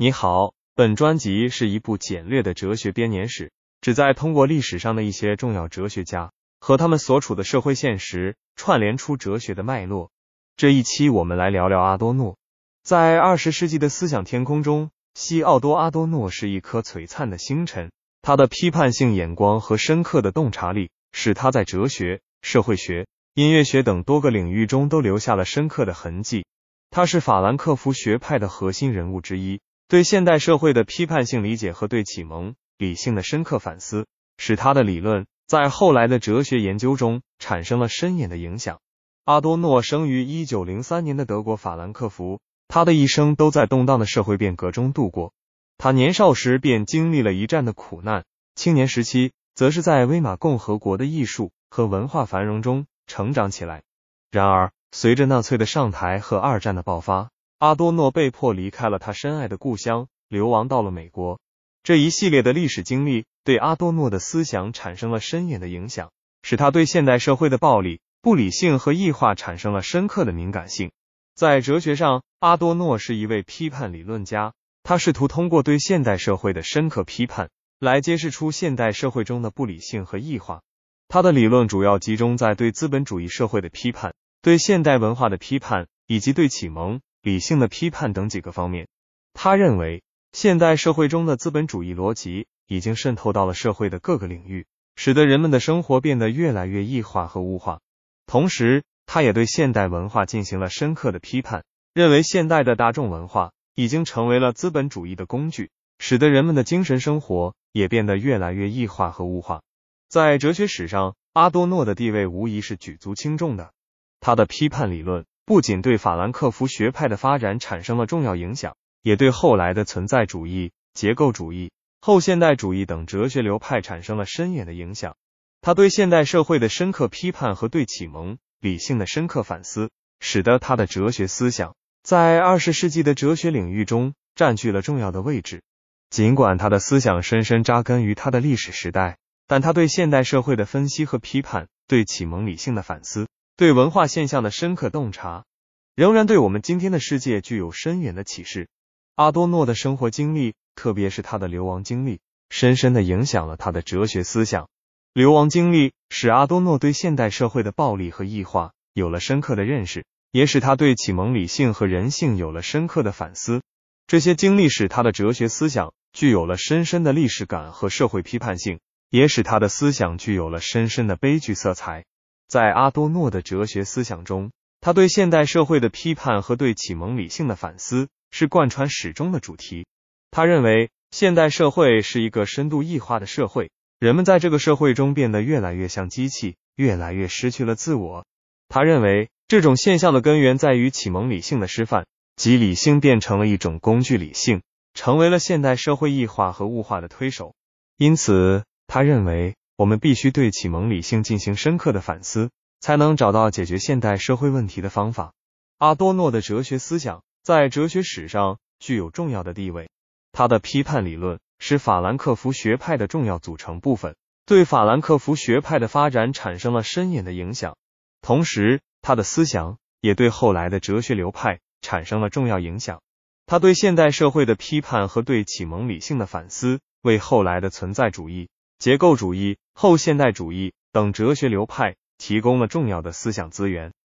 你好，本专辑是一部简略的哲学编年史，旨在通过历史上的一些重要哲学家和他们所处的社会现实，串联出哲学的脉络。这一期我们来聊聊阿多诺。在二十世纪的思想天空中，西奥多·阿多诺是一颗璀璨的星辰。他的批判性眼光和深刻的洞察力，使他在哲学、社会学、音乐学等多个领域中都留下了深刻的痕迹。他是法兰克福学派的核心人物之一。对现代社会的批判性理解和对启蒙理性的深刻反思，使他的理论在后来的哲学研究中产生了深远的影响。阿多诺生于一九零三年的德国法兰克福，他的一生都在动荡的社会变革中度过。他年少时便经历了一战的苦难，青年时期则是在威玛共和国的艺术和文化繁荣中成长起来。然而，随着纳粹的上台和二战的爆发，阿多诺被迫离开了他深爱的故乡，流亡到了美国。这一系列的历史经历对阿多诺的思想产生了深远的影响，使他对现代社会的暴力、不理性和异化产生了深刻的敏感性。在哲学上，阿多诺是一位批判理论家，他试图通过对现代社会的深刻批判，来揭示出现代社会中的不理性和异化。他的理论主要集中在对资本主义社会的批判、对现代文化的批判以及对启蒙。理性的批判等几个方面，他认为现代社会中的资本主义逻辑已经渗透到了社会的各个领域，使得人们的生活变得越来越异化和物化。同时，他也对现代文化进行了深刻的批判，认为现代的大众文化已经成为了资本主义的工具，使得人们的精神生活也变得越来越异化和物化。在哲学史上，阿多诺的地位无疑是举足轻重的，他的批判理论。不仅对法兰克福学派的发展产生了重要影响，也对后来的存在主义、结构主义、后现代主义等哲学流派产生了深远的影响。他对现代社会的深刻批判和对启蒙理性的深刻反思，使得他的哲学思想在二十世纪的哲学领域中占据了重要的位置。尽管他的思想深深扎根于他的历史时代，但他对现代社会的分析和批判，对启蒙理性的反思。对文化现象的深刻洞察，仍然对我们今天的世界具有深远的启示。阿多诺的生活经历，特别是他的流亡经历，深深的影响了他的哲学思想。流亡经历使阿多诺对现代社会的暴力和异化有了深刻的认识，也使他对启蒙理性和人性有了深刻的反思。这些经历使他的哲学思想具有了深深的历史感和社会批判性，也使他的思想具有了深深的悲剧色彩。在阿多诺的哲学思想中，他对现代社会的批判和对启蒙理性的反思是贯穿始终的主题。他认为，现代社会是一个深度异化的社会，人们在这个社会中变得越来越像机器，越来越失去了自我。他认为，这种现象的根源在于启蒙理性的失范，即理性变成了一种工具理性，成为了现代社会异化和物化的推手。因此，他认为。我们必须对启蒙理性进行深刻的反思，才能找到解决现代社会问题的方法。阿多诺的哲学思想在哲学史上具有重要的地位，他的批判理论是法兰克福学派的重要组成部分，对法兰克福学派的发展产生了深远的影响。同时，他的思想也对后来的哲学流派产生了重要影响。他对现代社会的批判和对启蒙理性的反思，为后来的存在主义。结构主义、后现代主义等哲学流派提供了重要的思想资源。